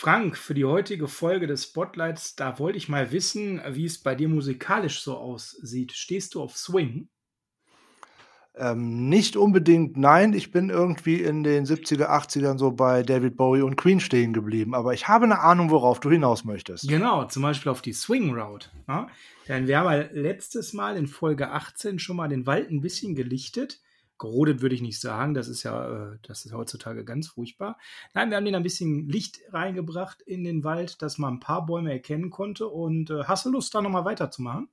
Frank, für die heutige Folge des Spotlights, da wollte ich mal wissen, wie es bei dir musikalisch so aussieht. Stehst du auf Swing? Ähm, nicht unbedingt, nein. Ich bin irgendwie in den 70er, 80ern so bei David Bowie und Queen stehen geblieben. Aber ich habe eine Ahnung, worauf du hinaus möchtest. Genau, zum Beispiel auf die Swing Route. Ja? Denn wir haben ja letztes Mal in Folge 18 schon mal den Wald ein bisschen gelichtet. Gerodet würde ich nicht sagen, das ist ja, äh, das ist heutzutage ganz furchtbar. Nein, wir haben den ein bisschen Licht reingebracht in den Wald, dass man ein paar Bäume erkennen konnte. Und äh, hast du Lust, da nochmal weiterzumachen?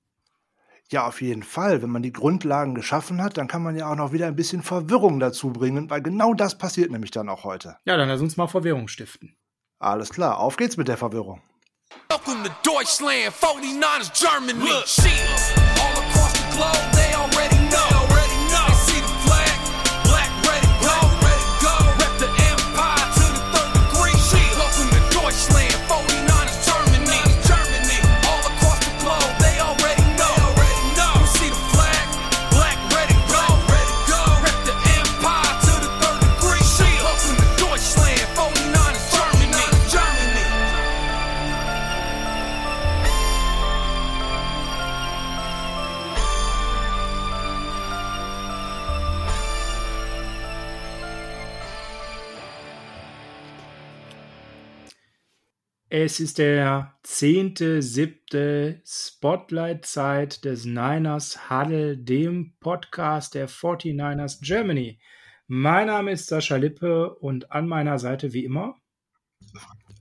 Ja, auf jeden Fall. Wenn man die Grundlagen geschaffen hat, dann kann man ja auch noch wieder ein bisschen Verwirrung dazu bringen, weil genau das passiert nämlich dann auch heute. Ja, dann lass uns mal Verwirrung stiften. Alles klar, auf geht's mit der Verwirrung. Welcome to Deutschland, 49ers Germany. Look. All across the globe, they already Es ist der zehnte, siebte Spotlight-Zeit des Niners Huddle, dem Podcast der 49ers Germany. Mein Name ist Sascha Lippe und an meiner Seite wie immer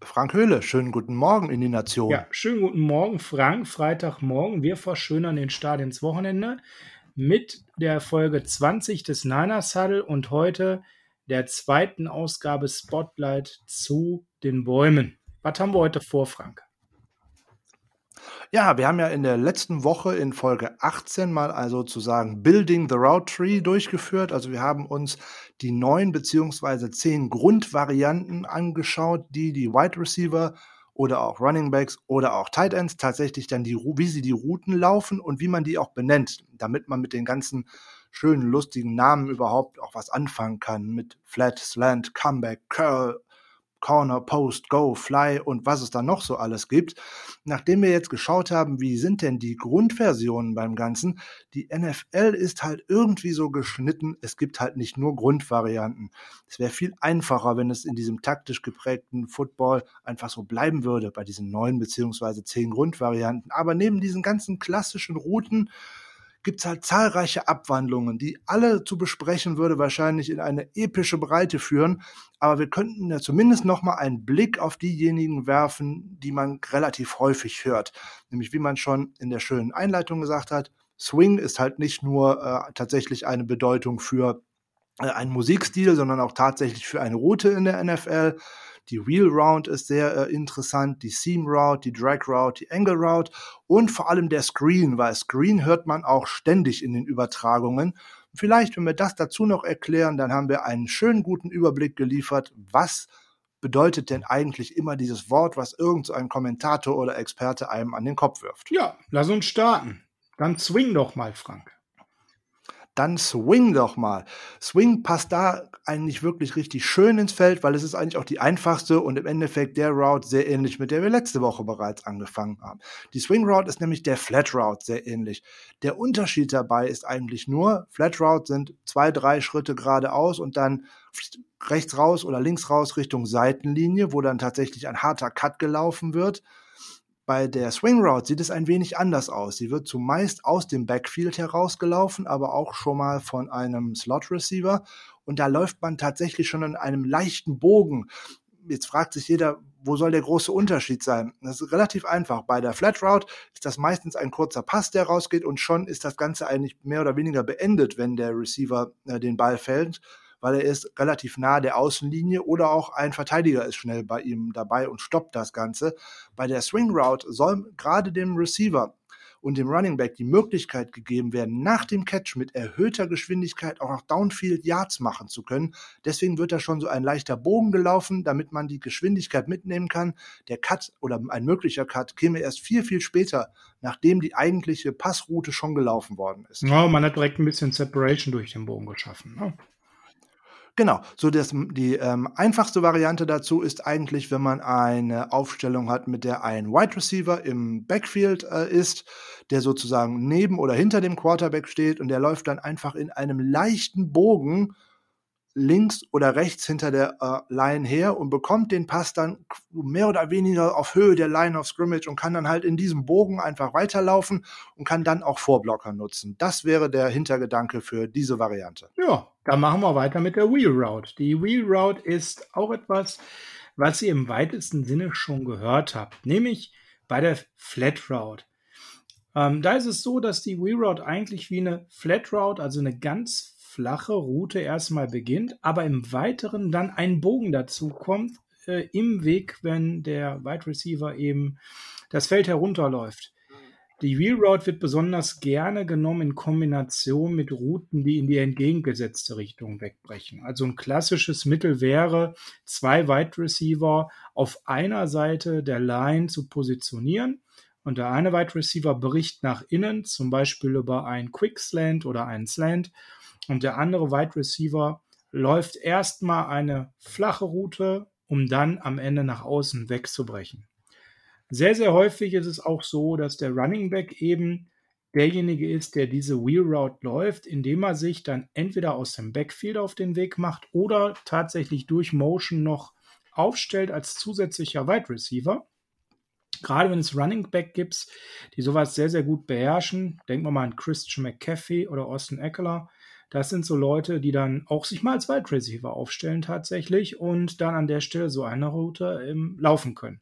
Frank Höhle. Schönen guten Morgen in die Nation. Ja, schönen guten Morgen, Frank. Freitagmorgen. Wir verschönern den Start ins Wochenende mit der Folge 20 des Niners Huddle und heute der zweiten Ausgabe Spotlight zu den Bäumen. Was haben wir heute vor, Frank? Ja, wir haben ja in der letzten Woche in Folge 18 mal also sozusagen Building the Route Tree durchgeführt. Also wir haben uns die neun beziehungsweise zehn Grundvarianten angeschaut, die die Wide Receiver oder auch Running Backs oder auch Tight Ends tatsächlich dann die, wie sie die Routen laufen und wie man die auch benennt, damit man mit den ganzen schönen, lustigen Namen überhaupt auch was anfangen kann mit Flat, Slant, Comeback, Curl Corner, Post, Go, Fly und was es da noch so alles gibt. Nachdem wir jetzt geschaut haben, wie sind denn die Grundversionen beim Ganzen, die NFL ist halt irgendwie so geschnitten, es gibt halt nicht nur Grundvarianten. Es wäre viel einfacher, wenn es in diesem taktisch geprägten Football einfach so bleiben würde, bei diesen neun beziehungsweise zehn Grundvarianten. Aber neben diesen ganzen klassischen Routen, gibt es halt zahlreiche Abwandlungen, die alle zu besprechen würde wahrscheinlich in eine epische Breite führen. Aber wir könnten ja zumindest noch mal einen Blick auf diejenigen werfen, die man relativ häufig hört. Nämlich, wie man schon in der schönen Einleitung gesagt hat, Swing ist halt nicht nur äh, tatsächlich eine Bedeutung für äh, einen Musikstil, sondern auch tatsächlich für eine Route in der NFL. Die Wheel Round ist sehr äh, interessant, die Seam Route, die Drag Route, die Angle Route und vor allem der Screen, weil Screen hört man auch ständig in den Übertragungen. Vielleicht, wenn wir das dazu noch erklären, dann haben wir einen schönen guten Überblick geliefert, was bedeutet denn eigentlich immer dieses Wort, was irgendein Kommentator oder Experte einem an den Kopf wirft. Ja, lass uns starten. Dann swing doch mal, Frank dann swing doch mal. Swing passt da eigentlich wirklich richtig schön ins Feld, weil es ist eigentlich auch die einfachste und im Endeffekt der Route sehr ähnlich, mit der wir letzte Woche bereits angefangen haben. Die Swing Route ist nämlich der Flat Route sehr ähnlich. Der Unterschied dabei ist eigentlich nur, Flat Route sind zwei, drei Schritte geradeaus und dann rechts raus oder links raus Richtung Seitenlinie, wo dann tatsächlich ein harter Cut gelaufen wird. Bei der Swing Route sieht es ein wenig anders aus. Sie wird zumeist aus dem Backfield herausgelaufen, aber auch schon mal von einem Slot Receiver. Und da läuft man tatsächlich schon in einem leichten Bogen. Jetzt fragt sich jeder, wo soll der große Unterschied sein? Das ist relativ einfach. Bei der Flat Route ist das meistens ein kurzer Pass, der rausgeht und schon ist das Ganze eigentlich mehr oder weniger beendet, wenn der Receiver äh, den Ball fällt weil er ist relativ nah der Außenlinie oder auch ein Verteidiger ist schnell bei ihm dabei und stoppt das Ganze. Bei der Swing Route soll gerade dem Receiver und dem Running Back die Möglichkeit gegeben werden, nach dem Catch mit erhöhter Geschwindigkeit auch noch Downfield Yards machen zu können. Deswegen wird da schon so ein leichter Bogen gelaufen, damit man die Geschwindigkeit mitnehmen kann. Der Cut oder ein möglicher Cut käme erst viel, viel später, nachdem die eigentliche Passroute schon gelaufen worden ist. Ja, man hat direkt ein bisschen Separation durch den Bogen geschaffen. Ne? Genau, so das, die ähm, einfachste Variante dazu ist eigentlich, wenn man eine Aufstellung hat, mit der ein Wide Receiver im Backfield äh, ist, der sozusagen neben oder hinter dem Quarterback steht und der läuft dann einfach in einem leichten Bogen links oder rechts hinter der äh, Line her und bekommt den Pass dann mehr oder weniger auf Höhe der Line of Scrimmage und kann dann halt in diesem Bogen einfach weiterlaufen und kann dann auch Vorblocker nutzen. Das wäre der Hintergedanke für diese Variante. Ja, dann machen wir weiter mit der Wheel Route. Die Wheel Route ist auch etwas, was ihr im weitesten Sinne schon gehört habt, nämlich bei der Flat Route. Ähm, da ist es so, dass die Wheel Route eigentlich wie eine Flat Route, also eine ganz flache Route erstmal beginnt, aber im Weiteren dann ein Bogen dazu kommt äh, im Weg, wenn der Wide Receiver eben das Feld herunterläuft. Die Wheel Route wird besonders gerne genommen in Kombination mit Routen, die in die entgegengesetzte Richtung wegbrechen. Also ein klassisches Mittel wäre, zwei Wide Receiver auf einer Seite der Line zu positionieren und der eine Wide Receiver bricht nach innen, zum Beispiel über einen Quick Slant oder einen Slant und der andere Wide Receiver läuft erstmal eine flache Route, um dann am Ende nach außen wegzubrechen. Sehr, sehr häufig ist es auch so, dass der Running Back eben derjenige ist, der diese Wheel Route läuft, indem er sich dann entweder aus dem Backfield auf den Weg macht oder tatsächlich durch Motion noch aufstellt als zusätzlicher Wide Receiver. Gerade wenn es Running Back gibt, die sowas sehr, sehr gut beherrschen, denken wir mal an Christian McCaffrey oder Austin Eckler, das sind so Leute, die dann auch sich mal als Wide Receiver aufstellen tatsächlich und dann an der Stelle so eine Route ähm, laufen können.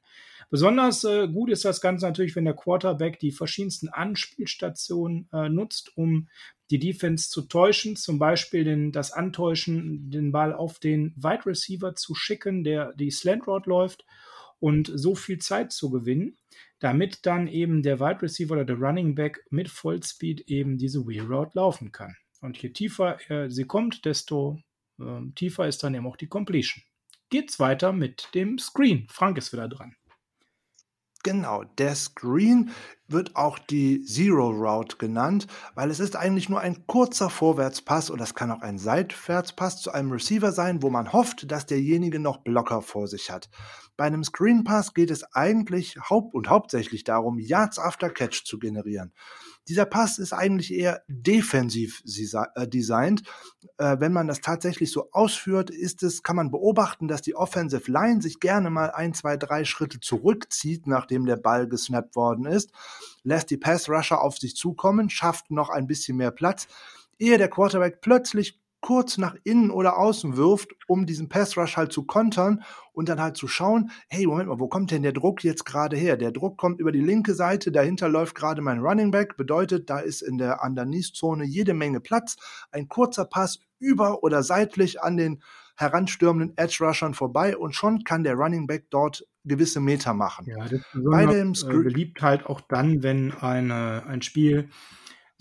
Besonders äh, gut ist das Ganze natürlich, wenn der Quarterback die verschiedensten Anspielstationen äh, nutzt, um die Defense zu täuschen, zum Beispiel den, das Antäuschen, den Ball auf den Wide Receiver zu schicken, der die Slant Route läuft und so viel Zeit zu gewinnen, damit dann eben der Wide Receiver oder der Running Back mit Vollspeed eben diese Wheel Route laufen kann. Und je tiefer äh, sie kommt, desto äh, tiefer ist dann eben auch die Completion. Geht's weiter mit dem Screen. Frank ist wieder dran. Genau, der Screen wird auch die Zero Route genannt, weil es ist eigentlich nur ein kurzer Vorwärtspass oder es kann auch ein Seitwärtspass zu einem Receiver sein, wo man hofft, dass derjenige noch Blocker vor sich hat. Bei einem Screen Pass geht es eigentlich haupt und hauptsächlich darum, Yards after Catch zu generieren. Dieser Pass ist eigentlich eher defensiv äh, designt. Äh, wenn man das tatsächlich so ausführt, ist es, kann man beobachten, dass die Offensive Line sich gerne mal ein, zwei, drei Schritte zurückzieht, nachdem der Ball gesnappt worden ist, lässt die Pass Rusher auf sich zukommen, schafft noch ein bisschen mehr Platz, ehe der Quarterback plötzlich kurz nach innen oder außen wirft, um diesen Pass Rush halt zu kontern und dann halt zu schauen, hey, Moment mal, wo kommt denn der Druck jetzt gerade her? Der Druck kommt über die linke Seite, dahinter läuft gerade mein Running Back, bedeutet, da ist in der Underneath-Zone jede Menge Platz. Ein kurzer Pass über oder seitlich an den heranstürmenden Edge-Rushern vorbei und schon kann der Running Back dort gewisse Meter machen. Ja, das ist Bei dem äh, beliebt halt auch dann, wenn eine, ein Spiel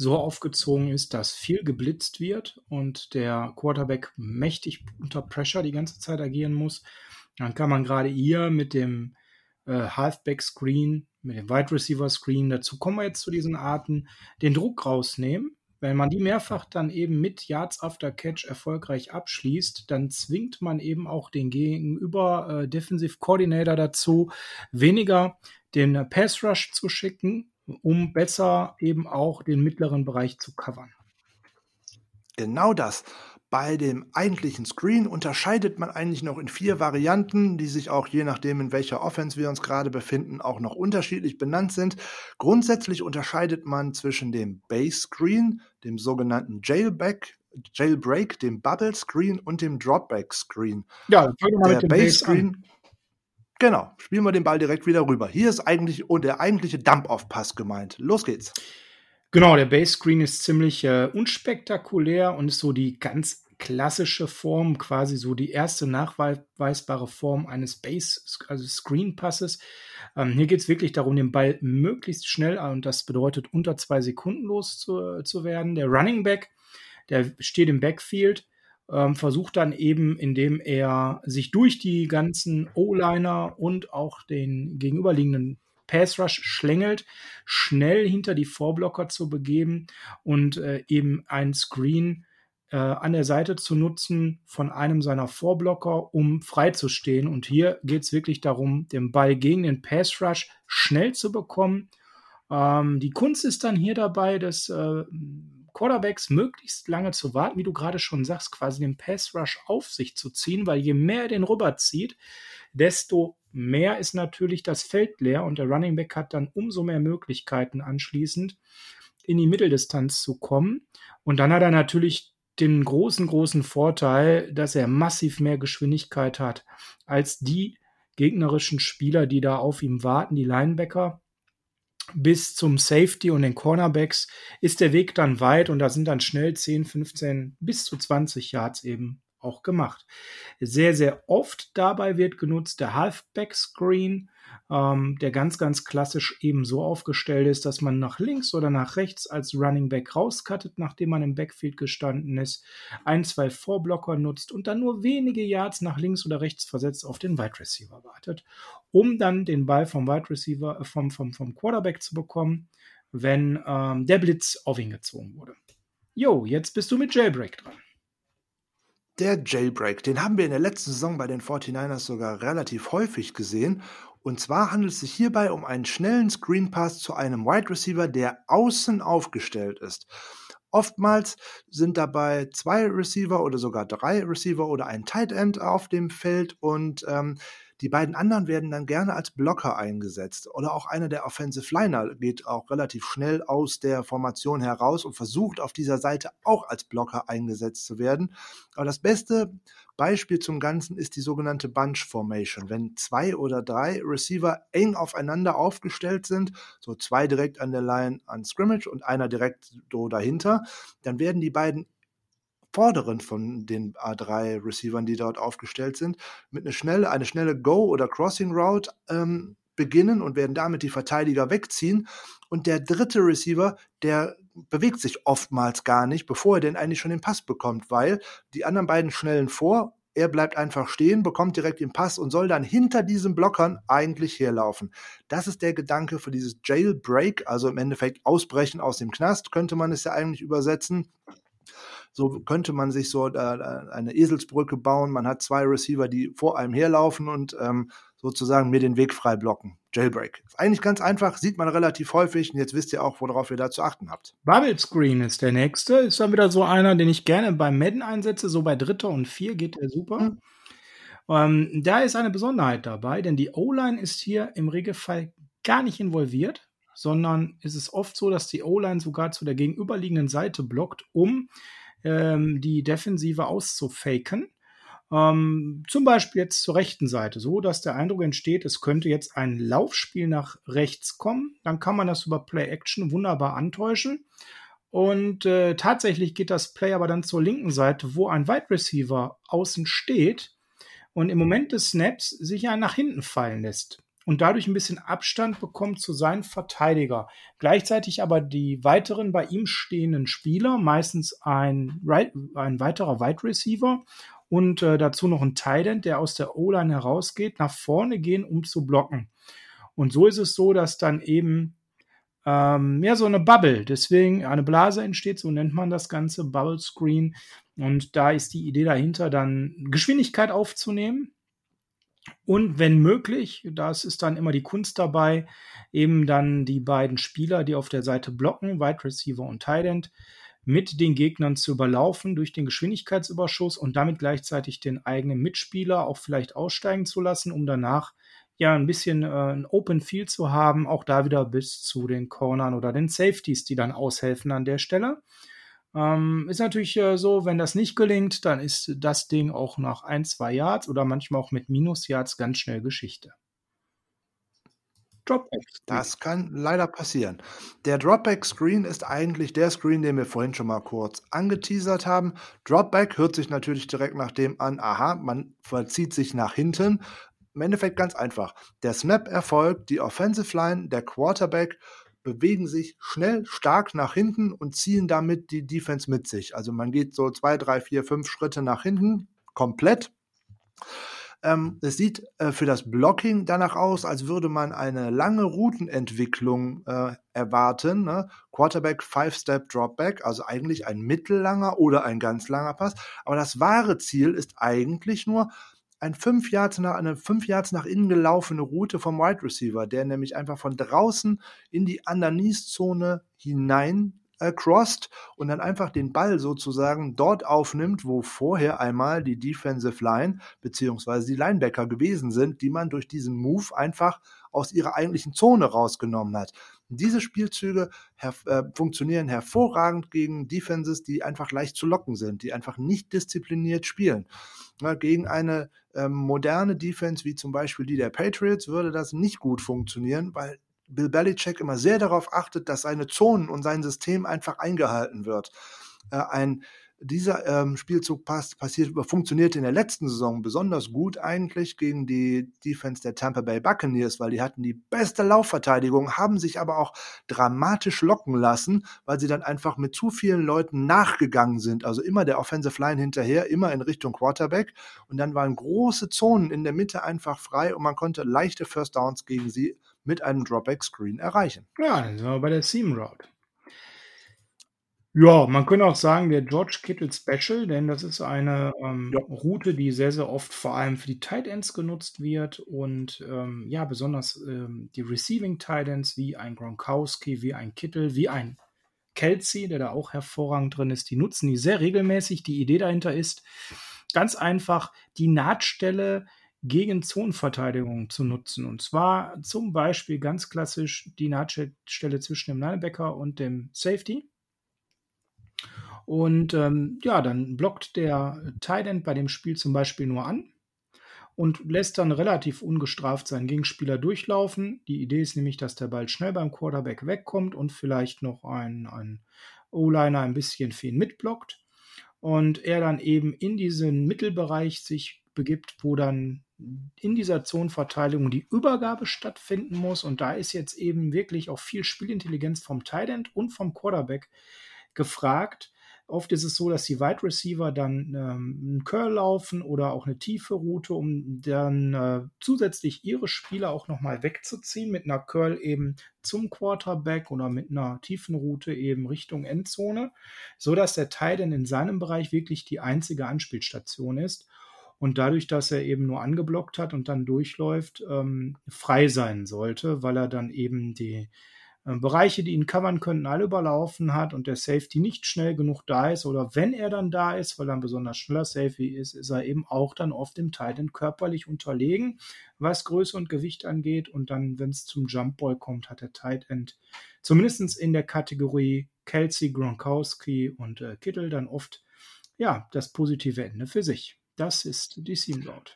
so aufgezogen ist, dass viel geblitzt wird und der Quarterback mächtig unter Pressure die ganze Zeit agieren muss, dann kann man gerade hier mit dem äh, Halfback Screen, mit dem Wide Receiver Screen, dazu kommen wir jetzt zu diesen Arten, den Druck rausnehmen. Wenn man die mehrfach dann eben mit Yards After Catch erfolgreich abschließt, dann zwingt man eben auch den Gegenüber äh, Defensive Coordinator dazu, weniger den Pass Rush zu schicken, um besser eben auch den mittleren Bereich zu covern. Genau das. Bei dem eigentlichen Screen unterscheidet man eigentlich noch in vier Varianten, die sich auch je nachdem, in welcher Offense wir uns gerade befinden, auch noch unterschiedlich benannt sind. Grundsätzlich unterscheidet man zwischen dem Base Screen, dem sogenannten Jailback, Jailbreak, dem Bubble Screen und dem Dropback Screen. Ja, fangen wir mal mit dem Base Screen. An. Genau, spielen wir den Ball direkt wieder rüber. Hier ist eigentlich der eigentliche Dump-Off-Pass gemeint. Los geht's. Genau, der Base Screen ist ziemlich äh, unspektakulär und ist so die ganz klassische Form, quasi so die erste nachweisbare Form eines Base, also. Ähm, hier geht es wirklich darum, den Ball möglichst schnell, und das bedeutet unter zwei Sekunden loszuwerden. zu werden. Der Running Back, der steht im Backfield, ähm, versucht dann eben, indem er sich durch die ganzen O-Liner und auch den gegenüberliegenden Pass Rush schlängelt, schnell hinter die Vorblocker zu begeben und äh, eben ein Screen äh, an der Seite zu nutzen von einem seiner Vorblocker, um freizustehen. Und hier geht es wirklich darum, den Ball gegen den Pass Rush schnell zu bekommen. Ähm, die Kunst ist dann hier dabei, des äh, Quarterbacks möglichst lange zu warten, wie du gerade schon sagst, quasi den Pass Rush auf sich zu ziehen, weil je mehr er den rüberzieht, desto mehr ist natürlich das Feld leer und der Running Back hat dann umso mehr Möglichkeiten anschließend in die Mitteldistanz zu kommen. Und dann hat er natürlich den großen, großen Vorteil, dass er massiv mehr Geschwindigkeit hat als die gegnerischen Spieler, die da auf ihm warten, die Linebacker. Bis zum Safety und den Cornerbacks ist der Weg dann weit und da sind dann schnell 10, 15 bis zu 20 Yards eben auch gemacht. Sehr, sehr oft dabei wird genutzt der Halfback Screen ähm, der ganz, ganz klassisch eben so aufgestellt ist, dass man nach links oder nach rechts als Running Back rauskattet, nachdem man im Backfield gestanden ist, ein, zwei Vorblocker nutzt und dann nur wenige Yards nach links oder rechts versetzt auf den Wide Receiver wartet, um dann den Ball vom Wide Receiver, äh, vom, vom, vom Quarterback zu bekommen, wenn ähm, der Blitz auf ihn gezogen wurde. Jo, jetzt bist du mit Jailbreak dran. Der Jailbreak, den haben wir in der letzten Saison bei den 49ers sogar relativ häufig gesehen und zwar handelt es sich hierbei um einen schnellen Screen Pass zu einem Wide Receiver, der außen aufgestellt ist. Oftmals sind dabei zwei Receiver oder sogar drei Receiver oder ein Tight End auf dem Feld und ähm, die beiden anderen werden dann gerne als Blocker eingesetzt. Oder auch einer der Offensive Liner geht auch relativ schnell aus der Formation heraus und versucht auf dieser Seite auch als Blocker eingesetzt zu werden. Aber das beste Beispiel zum Ganzen ist die sogenannte Bunch Formation. Wenn zwei oder drei Receiver eng aufeinander aufgestellt sind, so zwei direkt an der Line an Scrimmage und einer direkt so dahinter, dann werden die beiden vorderen von den A3 Receivern, die dort aufgestellt sind, mit eine schnelle, eine schnelle Go- oder Crossing Route ähm, beginnen und werden damit die Verteidiger wegziehen. Und der dritte Receiver, der bewegt sich oftmals gar nicht, bevor er denn eigentlich schon den Pass bekommt, weil die anderen beiden schnellen vor. Er bleibt einfach stehen, bekommt direkt den Pass und soll dann hinter diesen Blockern eigentlich herlaufen. Das ist der Gedanke für dieses Jailbreak, also im Endeffekt Ausbrechen aus dem Knast, könnte man es ja eigentlich übersetzen. So könnte man sich so eine Eselsbrücke bauen. Man hat zwei Receiver, die vor einem herlaufen und ähm, sozusagen mir den Weg frei blocken. Jailbreak. Ist eigentlich ganz einfach, sieht man relativ häufig und jetzt wisst ihr auch, worauf ihr da zu achten habt. Bubble Screen ist der nächste. Ist dann wieder so einer, den ich gerne beim Madden einsetze. So bei Dritter und Vier geht der super. Mhm. Ähm, da ist eine Besonderheit dabei, denn die O-Line ist hier im Regelfall gar nicht involviert, sondern es ist oft so, dass die O-Line sogar zu der gegenüberliegenden Seite blockt, um ähm, die Defensive auszufaken. Ähm, zum Beispiel jetzt zur rechten Seite, so dass der Eindruck entsteht, es könnte jetzt ein Laufspiel nach rechts kommen. Dann kann man das über Play Action wunderbar antäuschen. Und äh, tatsächlich geht das Play aber dann zur linken Seite, wo ein Wide Receiver außen steht und im Moment des Snaps sich ja nach hinten fallen lässt und dadurch ein bisschen Abstand bekommt zu seinen Verteidiger. Gleichzeitig aber die weiteren bei ihm stehenden Spieler, meistens ein, ein weiterer Wide Receiver und äh, dazu noch ein Tight der aus der O-Line herausgeht, nach vorne gehen, um zu blocken. Und so ist es so, dass dann eben ähm, mehr so eine Bubble, deswegen eine Blase entsteht, so nennt man das Ganze, Bubble Screen. Und da ist die Idee dahinter, dann Geschwindigkeit aufzunehmen und wenn möglich, das ist dann immer die Kunst dabei, eben dann die beiden Spieler, die auf der Seite blocken, Wide Receiver und Tight End, mit den Gegnern zu überlaufen durch den Geschwindigkeitsüberschuss und damit gleichzeitig den eigenen Mitspieler auch vielleicht aussteigen zu lassen, um danach ja ein bisschen äh, ein Open Field zu haben, auch da wieder bis zu den Cornern oder den Safeties, die dann aushelfen an der Stelle. Ähm, ist natürlich äh, so, wenn das nicht gelingt, dann ist das Ding auch nach ein, zwei Yards oder manchmal auch mit Minus Yards ganz schnell Geschichte. Dropback. Das kann leider passieren. Der Dropback Screen ist eigentlich der Screen, den wir vorhin schon mal kurz angeteasert haben. Dropback hört sich natürlich direkt nach dem an, aha, man verzieht sich nach hinten. Im Endeffekt ganz einfach. Der Snap erfolgt, die Offensive Line, der Quarterback bewegen sich schnell, stark nach hinten und ziehen damit die Defense mit sich. Also man geht so zwei, drei, vier, fünf Schritte nach hinten, komplett. Ähm, es sieht äh, für das Blocking danach aus, als würde man eine lange Routenentwicklung äh, erwarten. Ne? Quarterback, Five-Step Dropback, also eigentlich ein mittellanger oder ein ganz langer Pass. Aber das wahre Ziel ist eigentlich nur ein fünf Yards nach, eine fünf Yards nach innen gelaufene Route vom Wide Receiver, der nämlich einfach von draußen in die Underneath-Zone hinein äh, crossed und dann einfach den Ball sozusagen dort aufnimmt, wo vorher einmal die Defensive Line beziehungsweise die Linebacker gewesen sind, die man durch diesen Move einfach aus ihrer eigentlichen Zone rausgenommen hat. Diese Spielzüge her äh, funktionieren hervorragend gegen Defenses, die einfach leicht zu locken sind, die einfach nicht diszipliniert spielen. Ja, gegen eine ähm, moderne Defense wie zum Beispiel die der Patriots würde das nicht gut funktionieren, weil Bill Belichick immer sehr darauf achtet, dass seine Zonen und sein System einfach eingehalten wird. Äh, ein dieser ähm, Spielzug passt, passiert, funktioniert in der letzten Saison besonders gut eigentlich gegen die Defense der Tampa Bay Buccaneers, weil die hatten die beste Laufverteidigung, haben sich aber auch dramatisch locken lassen, weil sie dann einfach mit zu vielen Leuten nachgegangen sind. Also immer der Offensive Line hinterher, immer in Richtung Quarterback. Und dann waren große Zonen in der Mitte einfach frei und man konnte leichte First Downs gegen sie mit einem Dropback-Screen erreichen. Ja, dann sind wir bei der Seam Route. Ja, man könnte auch sagen, der George Kittle Special, denn das ist eine ähm, ja. Route, die sehr, sehr oft vor allem für die Tight Ends genutzt wird und ähm, ja, besonders ähm, die Receiving Tight Ends wie ein Gronkowski, wie ein Kittle, wie ein Kelsey, der da auch hervorragend drin ist, die nutzen die sehr regelmäßig. Die Idee dahinter ist ganz einfach die Nahtstelle gegen Zonenverteidigung zu nutzen. Und zwar zum Beispiel ganz klassisch die Nahtstelle zwischen dem Linebacker und dem Safety. Und ähm, ja, dann blockt der Tight End bei dem Spiel zum Beispiel nur an und lässt dann relativ ungestraft seinen Gegenspieler durchlaufen. Die Idee ist nämlich, dass der Ball schnell beim Quarterback wegkommt und vielleicht noch ein, ein O-Liner ein bisschen ihn mitblockt. Und er dann eben in diesen Mittelbereich sich begibt, wo dann in dieser Zonenverteilung die Übergabe stattfinden muss. Und da ist jetzt eben wirklich auch viel Spielintelligenz vom Tight End und vom Quarterback gefragt. Oft ist es so, dass die Wide Receiver dann ähm, einen Curl laufen oder auch eine tiefe Route, um dann äh, zusätzlich ihre Spieler auch nochmal wegzuziehen, mit einer Curl eben zum Quarterback oder mit einer tiefen Route eben Richtung Endzone, sodass der Teil dann in seinem Bereich wirklich die einzige Anspielstation ist. Und dadurch, dass er eben nur angeblockt hat und dann durchläuft, ähm, frei sein sollte, weil er dann eben die Bereiche, die ihn covern könnten, alle überlaufen hat und der Safety nicht schnell genug da ist oder wenn er dann da ist, weil er ein besonders schneller Safety ist, ist er eben auch dann oft im Titan körperlich unterlegen, was Größe und Gewicht angeht und dann, wenn es zum Jump Ball kommt, hat der Tight End zumindest in der Kategorie Kelsey, Gronkowski und äh, Kittel dann oft ja das positive Ende für sich. Das ist die Seam Route.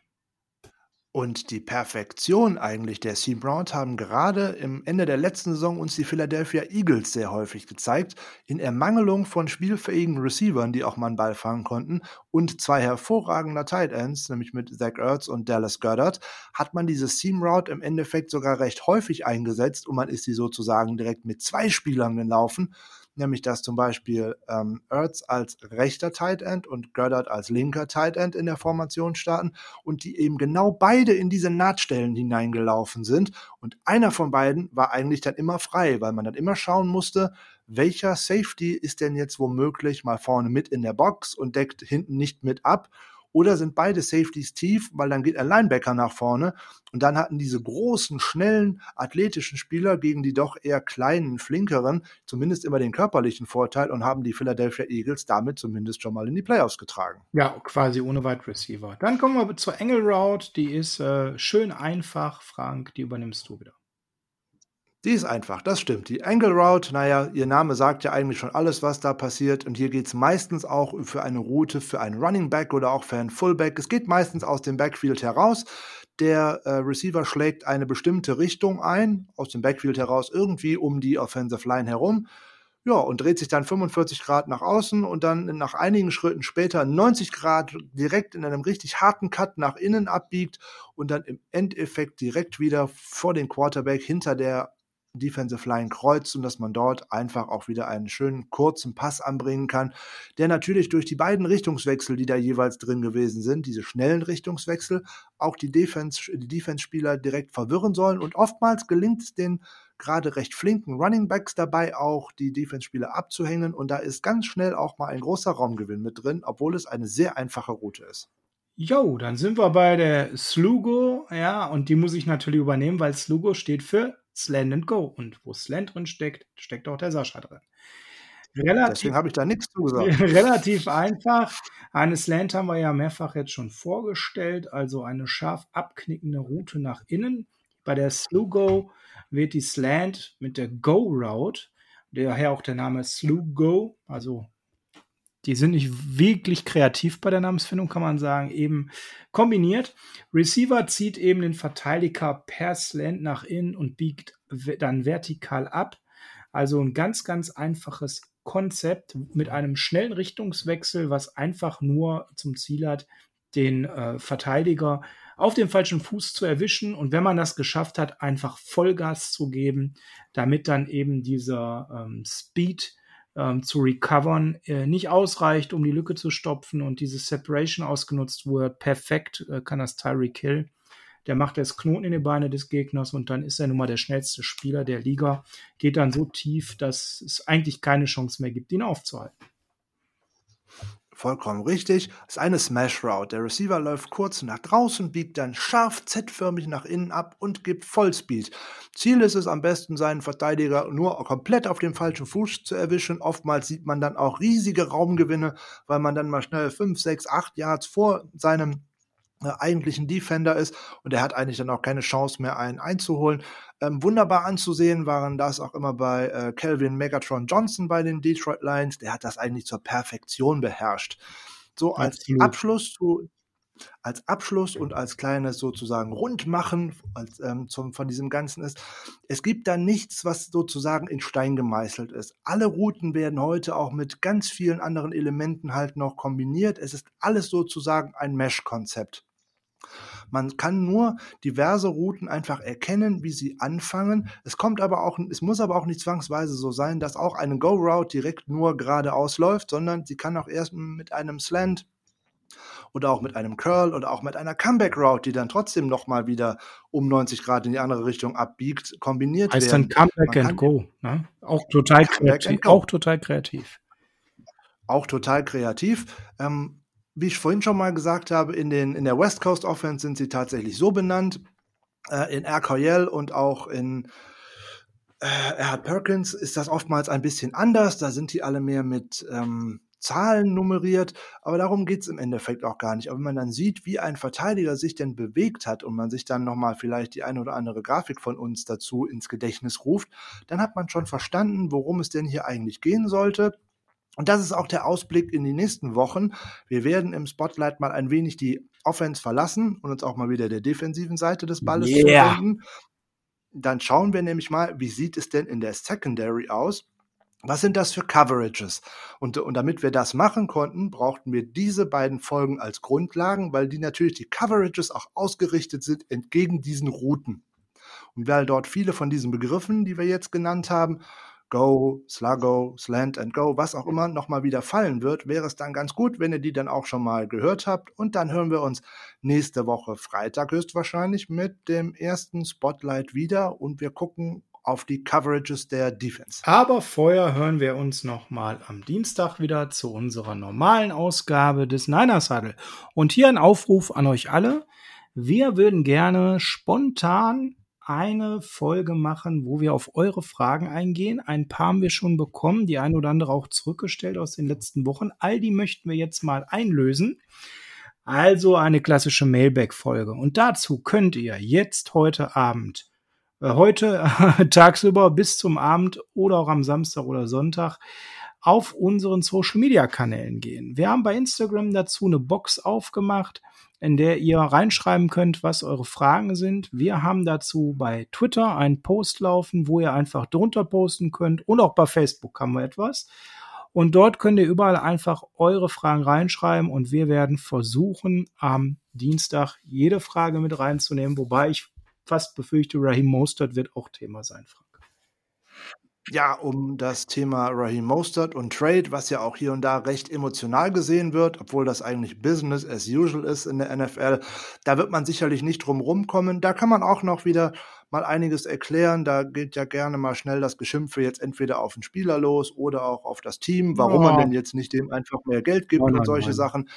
Und die Perfektion eigentlich der Seam Route haben gerade im Ende der letzten Saison uns die Philadelphia Eagles sehr häufig gezeigt. In Ermangelung von spielfähigen Receivern, die auch mal einen Ball fangen konnten, und zwei hervorragender Tight Ends, nämlich mit Zach Ertz und Dallas Goddard, hat man diese Seam Route im Endeffekt sogar recht häufig eingesetzt und man ist sie sozusagen direkt mit zwei Spielern gelaufen nämlich dass zum Beispiel ähm, Ertz als rechter Tight End und Goddard als linker Tight End in der Formation starten und die eben genau beide in diese Nahtstellen hineingelaufen sind. Und einer von beiden war eigentlich dann immer frei, weil man dann immer schauen musste, welcher Safety ist denn jetzt womöglich mal vorne mit in der Box und deckt hinten nicht mit ab oder sind beide Safeties tief, weil dann geht ein Linebacker nach vorne und dann hatten diese großen, schnellen, athletischen Spieler gegen die doch eher kleinen, flinkeren zumindest immer den körperlichen Vorteil und haben die Philadelphia Eagles damit zumindest schon mal in die Playoffs getragen. Ja, quasi ohne Wide Receiver. Dann kommen wir zur Engel Route, die ist äh, schön einfach. Frank, die übernimmst du wieder. Die ist einfach, das stimmt. Die Angle Route, naja, ihr Name sagt ja eigentlich schon alles, was da passiert. Und hier geht es meistens auch für eine Route, für einen Running Back oder auch für einen Fullback. Es geht meistens aus dem Backfield heraus. Der äh, Receiver schlägt eine bestimmte Richtung ein, aus dem Backfield heraus, irgendwie um die Offensive Line herum. Ja, und dreht sich dann 45 Grad nach außen und dann nach einigen Schritten später 90 Grad direkt in einem richtig harten Cut nach innen abbiegt und dann im Endeffekt direkt wieder vor den Quarterback hinter der Defensive Line kreuzt und dass man dort einfach auch wieder einen schönen kurzen Pass anbringen kann, der natürlich durch die beiden Richtungswechsel, die da jeweils drin gewesen sind, diese schnellen Richtungswechsel, auch die Defense, die Defense-Spieler direkt verwirren sollen. Und oftmals gelingt es den gerade recht flinken Running Backs dabei, auch die Defense-Spieler abzuhängen. Und da ist ganz schnell auch mal ein großer Raumgewinn mit drin, obwohl es eine sehr einfache Route ist. Jo, dann sind wir bei der Slugo, ja, und die muss ich natürlich übernehmen, weil Slugo steht für Slant and Go. Und wo Slant drin steckt, steckt auch der Sascha drin. Relativ, Deswegen habe ich da nichts zugesagt. Relativ einfach. Eine Slant haben wir ja mehrfach jetzt schon vorgestellt, also eine scharf abknickende Route nach innen. Bei der Slugo wird die Slant mit der Go Route, daher auch der Name Slugo, also die sind nicht wirklich kreativ bei der Namensfindung, kann man sagen, eben kombiniert. Receiver zieht eben den Verteidiger per Slant nach innen und biegt dann vertikal ab. Also ein ganz, ganz einfaches Konzept mit einem schnellen Richtungswechsel, was einfach nur zum Ziel hat, den äh, Verteidiger auf dem falschen Fuß zu erwischen und wenn man das geschafft hat, einfach Vollgas zu geben, damit dann eben dieser ähm, Speed ähm, zu recovern äh, nicht ausreicht, um die Lücke zu stopfen und diese Separation ausgenutzt wird. Perfekt äh, kann das Tyreek Hill. Der macht das Knoten in die Beine des Gegners und dann ist er nun mal der schnellste Spieler der Liga. Geht dann so tief, dass es eigentlich keine Chance mehr gibt, ihn aufzuhalten. Vollkommen richtig. Das ist eine Smash Route. Der Receiver läuft kurz nach draußen, biegt dann scharf Z-förmig nach innen ab und gibt Vollspeed. Ziel ist es am besten, seinen Verteidiger nur komplett auf dem falschen Fuß zu erwischen. Oftmals sieht man dann auch riesige Raumgewinne, weil man dann mal schnell 5, 6, 8 Yards vor seinem eigentlich ein Defender ist und er hat eigentlich dann auch keine Chance mehr, einen einzuholen. Ähm, wunderbar anzusehen waren das auch immer bei äh, Calvin Megatron Johnson bei den Detroit Lions. Der hat das eigentlich zur Perfektion beherrscht. So als Absolut. Abschluss zu als Abschluss und als kleines sozusagen Rundmachen als, ähm, zum, von diesem Ganzen ist, es gibt da nichts, was sozusagen in Stein gemeißelt ist. Alle Routen werden heute auch mit ganz vielen anderen Elementen halt noch kombiniert. Es ist alles sozusagen ein Mesh-Konzept. Man kann nur diverse Routen einfach erkennen, wie sie anfangen. Es kommt aber auch, es muss aber auch nicht zwangsweise so sein, dass auch eine Go-Route direkt nur geradeaus läuft, sondern sie kann auch erst mit einem Slant oder auch mit einem Curl oder auch mit einer Comeback Route, die dann trotzdem nochmal wieder um 90 Grad in die andere Richtung abbiegt, kombiniert heißt werden. Heißt dann Comeback and Go, ne? Auch total kreativ. Auch total kreativ. Auch total kreativ. Ähm, wie ich vorhin schon mal gesagt habe, in, den, in der West Coast Offense sind sie tatsächlich so benannt. Äh, in RKL und auch in äh, Erhard Perkins ist das oftmals ein bisschen anders. Da sind die alle mehr mit ähm, Zahlen nummeriert, aber darum geht es im Endeffekt auch gar nicht. Aber wenn man dann sieht, wie ein Verteidiger sich denn bewegt hat und man sich dann nochmal vielleicht die eine oder andere Grafik von uns dazu ins Gedächtnis ruft, dann hat man schon verstanden, worum es denn hier eigentlich gehen sollte. Und das ist auch der Ausblick in die nächsten Wochen. Wir werden im Spotlight mal ein wenig die Offense verlassen und uns auch mal wieder der defensiven Seite des Balles yeah. zuwenden. Dann schauen wir nämlich mal, wie sieht es denn in der Secondary aus? Was sind das für Coverages? Und, und damit wir das machen konnten, brauchten wir diese beiden Folgen als Grundlagen, weil die natürlich die Coverages auch ausgerichtet sind entgegen diesen Routen. Und weil dort viele von diesen Begriffen, die wir jetzt genannt haben, Go, Sluggo, Slant and Go, was auch immer nochmal wieder fallen wird, wäre es dann ganz gut, wenn ihr die dann auch schon mal gehört habt. Und dann hören wir uns nächste Woche Freitag höchstwahrscheinlich mit dem ersten Spotlight wieder und wir gucken auf die Coverages der Defense. Aber vorher hören wir uns nochmal am Dienstag wieder zu unserer normalen Ausgabe des Niners Huddle. Und hier ein Aufruf an euch alle. Wir würden gerne spontan eine Folge machen, wo wir auf eure Fragen eingehen. Ein paar haben wir schon bekommen, die eine oder andere auch zurückgestellt aus den letzten Wochen. All die möchten wir jetzt mal einlösen. Also eine klassische Mailback-Folge. Und dazu könnt ihr jetzt heute Abend, äh, heute tagsüber bis zum Abend oder auch am Samstag oder Sonntag auf unseren Social Media Kanälen gehen. Wir haben bei Instagram dazu eine Box aufgemacht in der ihr reinschreiben könnt, was eure Fragen sind. Wir haben dazu bei Twitter einen Post laufen, wo ihr einfach drunter posten könnt und auch bei Facebook haben wir etwas. Und dort könnt ihr überall einfach eure Fragen reinschreiben und wir werden versuchen, am Dienstag jede Frage mit reinzunehmen, wobei ich fast befürchte, Raheem Mostert wird auch Thema sein. Ja, um das Thema Raheem Mostert und Trade, was ja auch hier und da recht emotional gesehen wird, obwohl das eigentlich Business as usual ist in der NFL. Da wird man sicherlich nicht drum rumkommen. Da kann man auch noch wieder mal einiges erklären. Da geht ja gerne mal schnell das Geschimpfe jetzt entweder auf den Spieler los oder auch auf das Team, warum ja. man denn jetzt nicht dem einfach mehr Geld gibt nein, und solche nein. Sachen.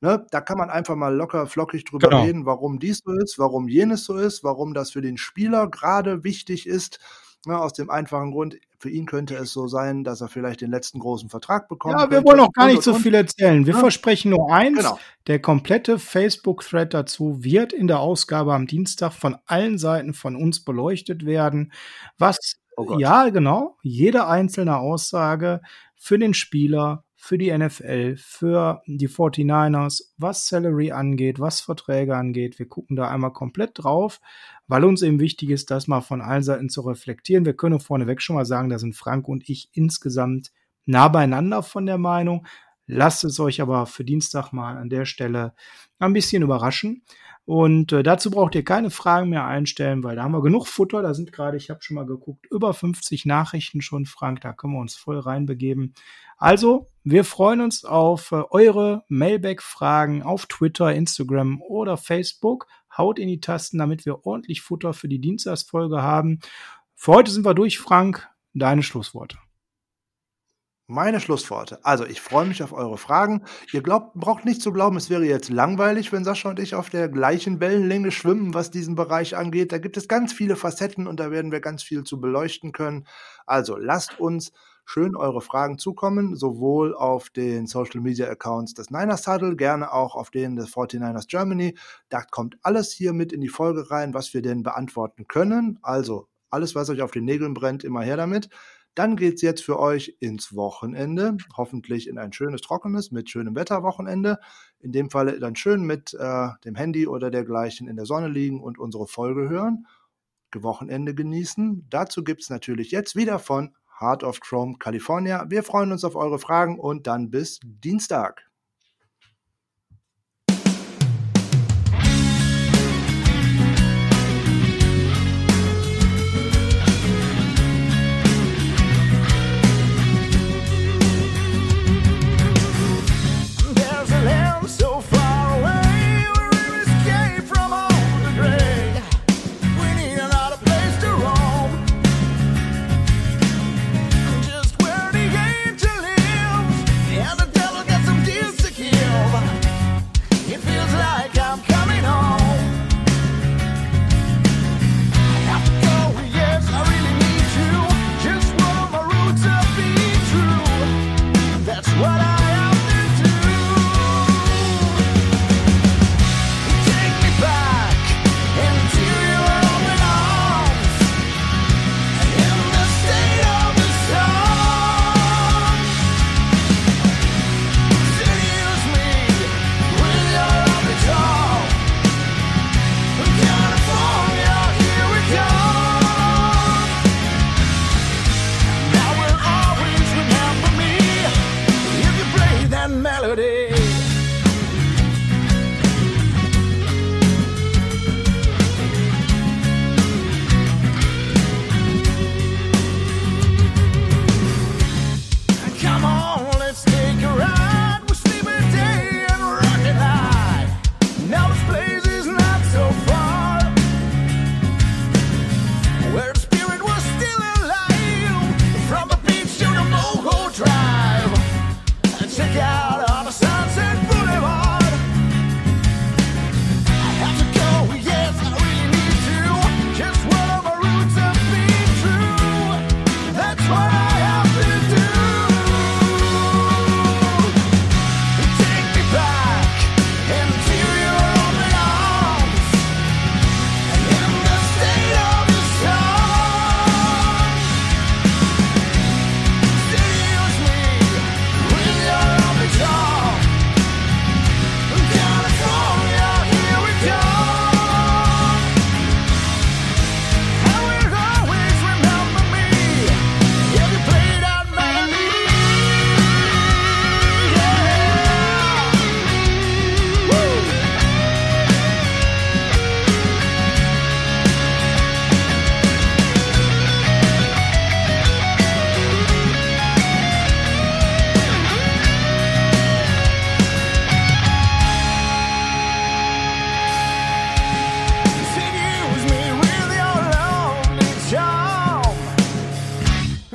Ne, da kann man einfach mal locker flockig drüber genau. reden, warum dies so ist, warum jenes so ist, warum das für den Spieler gerade wichtig ist. Ne, aus dem einfachen Grund, für ihn könnte es so sein, dass er vielleicht den letzten großen Vertrag bekommt. Ja, wir könnte. wollen auch gar nicht und, so viel erzählen. Wir ja. versprechen nur eins. Genau. Der komplette Facebook-Thread dazu wird in der Ausgabe am Dienstag von allen Seiten von uns beleuchtet werden. Was, oh ja, genau, jede einzelne Aussage für den Spieler, für die NFL, für die 49ers, was Salary angeht, was Verträge angeht. Wir gucken da einmal komplett drauf, weil uns eben wichtig ist, das mal von allen Seiten zu reflektieren. Wir können vorneweg schon mal sagen, da sind Frank und ich insgesamt nah beieinander von der Meinung. Lasst es euch aber für Dienstag mal an der Stelle ein bisschen überraschen. Und äh, dazu braucht ihr keine Fragen mehr einstellen, weil da haben wir genug Futter. Da sind gerade, ich habe schon mal geguckt, über 50 Nachrichten schon, Frank. Da können wir uns voll reinbegeben. Also, wir freuen uns auf äh, eure Mailback-Fragen auf Twitter, Instagram oder Facebook. Haut in die Tasten, damit wir ordentlich Futter für die Dienstagsfolge haben. Für heute sind wir durch, Frank. Deine Schlussworte. Meine Schlussworte. Also, ich freue mich auf eure Fragen. Ihr glaubt, braucht nicht zu glauben, es wäre jetzt langweilig, wenn Sascha und ich auf der gleichen Wellenlänge schwimmen, was diesen Bereich angeht. Da gibt es ganz viele Facetten und da werden wir ganz viel zu beleuchten können. Also, lasst uns schön eure Fragen zukommen, sowohl auf den Social Media Accounts des Niners Huddle, gerne auch auf denen des 49ers Germany. Da kommt alles hier mit in die Folge rein, was wir denn beantworten können. Also, alles, was euch auf den Nägeln brennt, immer her damit. Dann geht's jetzt für euch ins Wochenende, hoffentlich in ein schönes, trockenes, mit schönem Wetterwochenende. In dem Falle dann schön mit äh, dem Handy oder dergleichen in der Sonne liegen und unsere Folge hören. Wochenende genießen. Dazu gibt's natürlich jetzt wieder von Heart of Chrome California. Wir freuen uns auf eure Fragen und dann bis Dienstag.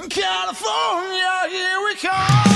California, here we come.